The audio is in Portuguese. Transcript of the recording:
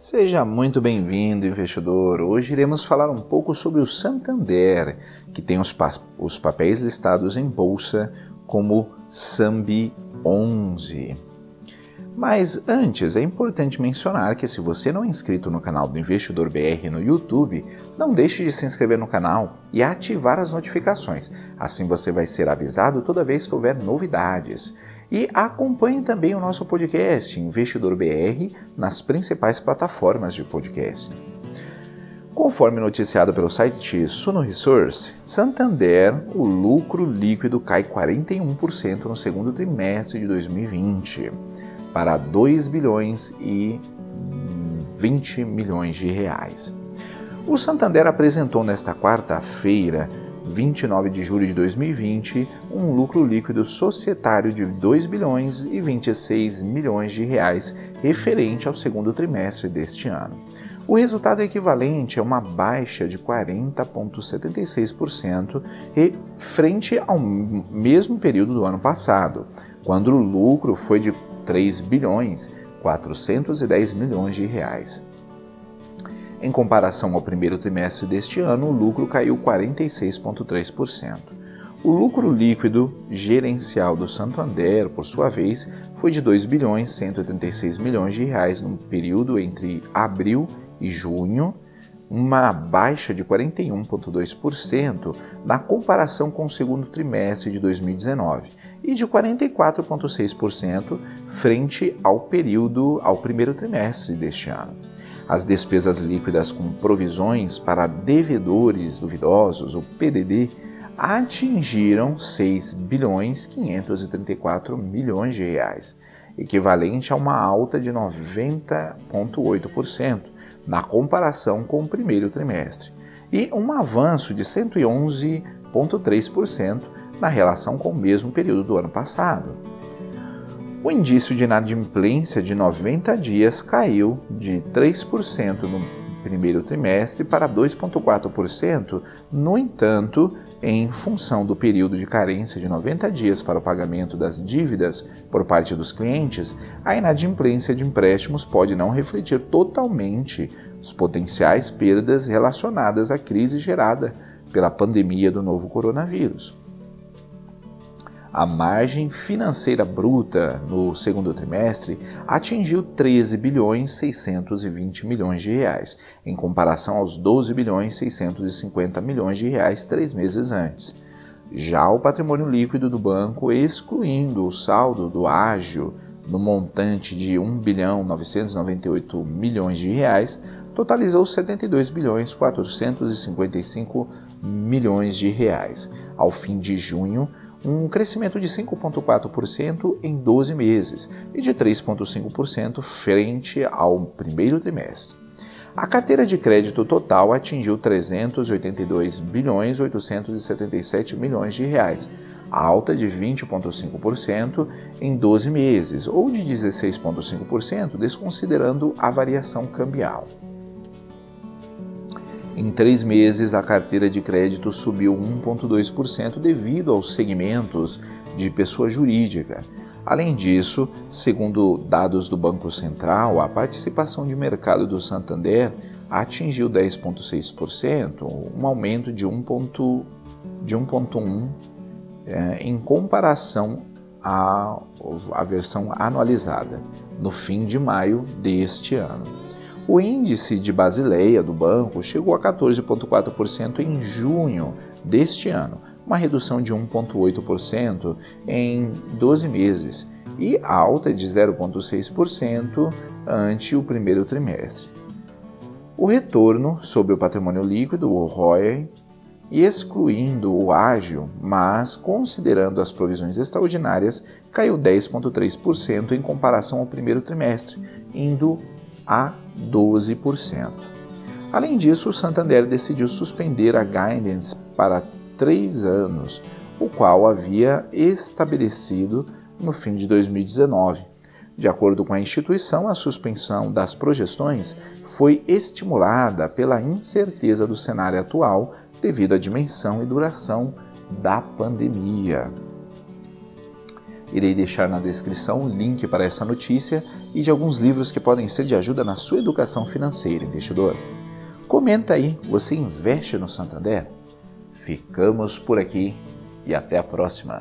Seja muito bem-vindo, investidor. Hoje iremos falar um pouco sobre o Santander, que tem os, pa os papéis listados em bolsa como SAMBI 11. Mas antes, é importante mencionar que se você não é inscrito no canal do Investidor BR no YouTube, não deixe de se inscrever no canal e ativar as notificações. Assim você vai ser avisado toda vez que houver novidades. E acompanhe também o nosso podcast Investidor BR nas principais plataformas de podcast. Conforme noticiado pelo site Suno Resource, Santander, o lucro líquido cai 41% no segundo trimestre de 2020 para 2 bilhões e 20 milhões de reais. O Santander apresentou nesta quarta-feira 29 de julho de 2020, um lucro líquido societário de 2 bilhões e 26 milhões de reais referente ao segundo trimestre deste ano. O resultado é equivalente a uma baixa de 40,76% frente ao mesmo período do ano passado, quando o lucro foi de 3 bilhões 410 milhões de reais. Em comparação ao primeiro trimestre deste ano, o lucro caiu 46,3%. O lucro líquido gerencial do Santander, por sua vez, foi de 2 bilhões 186 milhões de reais no período entre abril e junho, uma baixa de 41,2% na comparação com o segundo trimestre de 2019 e de 44,6% frente ao período ao primeiro trimestre deste ano. As despesas líquidas com provisões para devedores duvidosos, o PDD, atingiram 6 bilhões 534 milhões de reais, equivalente a uma alta de 90,8% na comparação com o primeiro trimestre, e um avanço de 111,3% na relação com o mesmo período do ano passado. O indício de inadimplência de 90 dias caiu de 3% no primeiro trimestre para 2,4%, no entanto, em função do período de carência de 90 dias para o pagamento das dívidas por parte dos clientes, a inadimplência de empréstimos pode não refletir totalmente as potenciais perdas relacionadas à crise gerada pela pandemia do novo coronavírus. A margem financeira bruta no segundo trimestre atingiu 13 bilhões 620 milhões de reais, em comparação aos 12 bilhões 650 milhões de reais três meses antes. Já o patrimônio líquido do banco, excluindo o saldo do ágio no montante de 1 bilhão 998 milhões de reais, totalizou 72 bilhões 455 milhões de reais. Ao fim de junho, um crescimento de 5,4% em 12 meses e de 3,5% frente ao primeiro trimestre. A carteira de crédito total atingiu 382 bilhões 877 milhões de reais, alta de 20,5% em 12 meses, ou de 16,5% desconsiderando a variação cambial. Em três meses, a carteira de crédito subiu 1,2% devido aos segmentos de pessoa jurídica. Além disso, segundo dados do Banco Central, a participação de mercado do Santander atingiu 10,6%, um aumento de 1,1% é, em comparação à, à versão anualizada, no fim de maio deste ano. O índice de Basileia do banco chegou a 14,4% em junho deste ano, uma redução de 1,8% em 12 meses e alta de 0,6% ante o primeiro trimestre. O retorno sobre o patrimônio líquido, o ROI, excluindo o ágio, mas considerando as provisões extraordinárias, caiu 10,3% em comparação ao primeiro trimestre, indo a 12%. Além disso, o Santander decidiu suspender a guidance para três anos, o qual havia estabelecido no fim de 2019. De acordo com a instituição, a suspensão das projeções foi estimulada pela incerteza do cenário atual devido à dimensão e duração da pandemia. Irei deixar na descrição o link para essa notícia e de alguns livros que podem ser de ajuda na sua educação financeira, investidor. Comenta aí, você investe no Santander? Ficamos por aqui e até a próxima.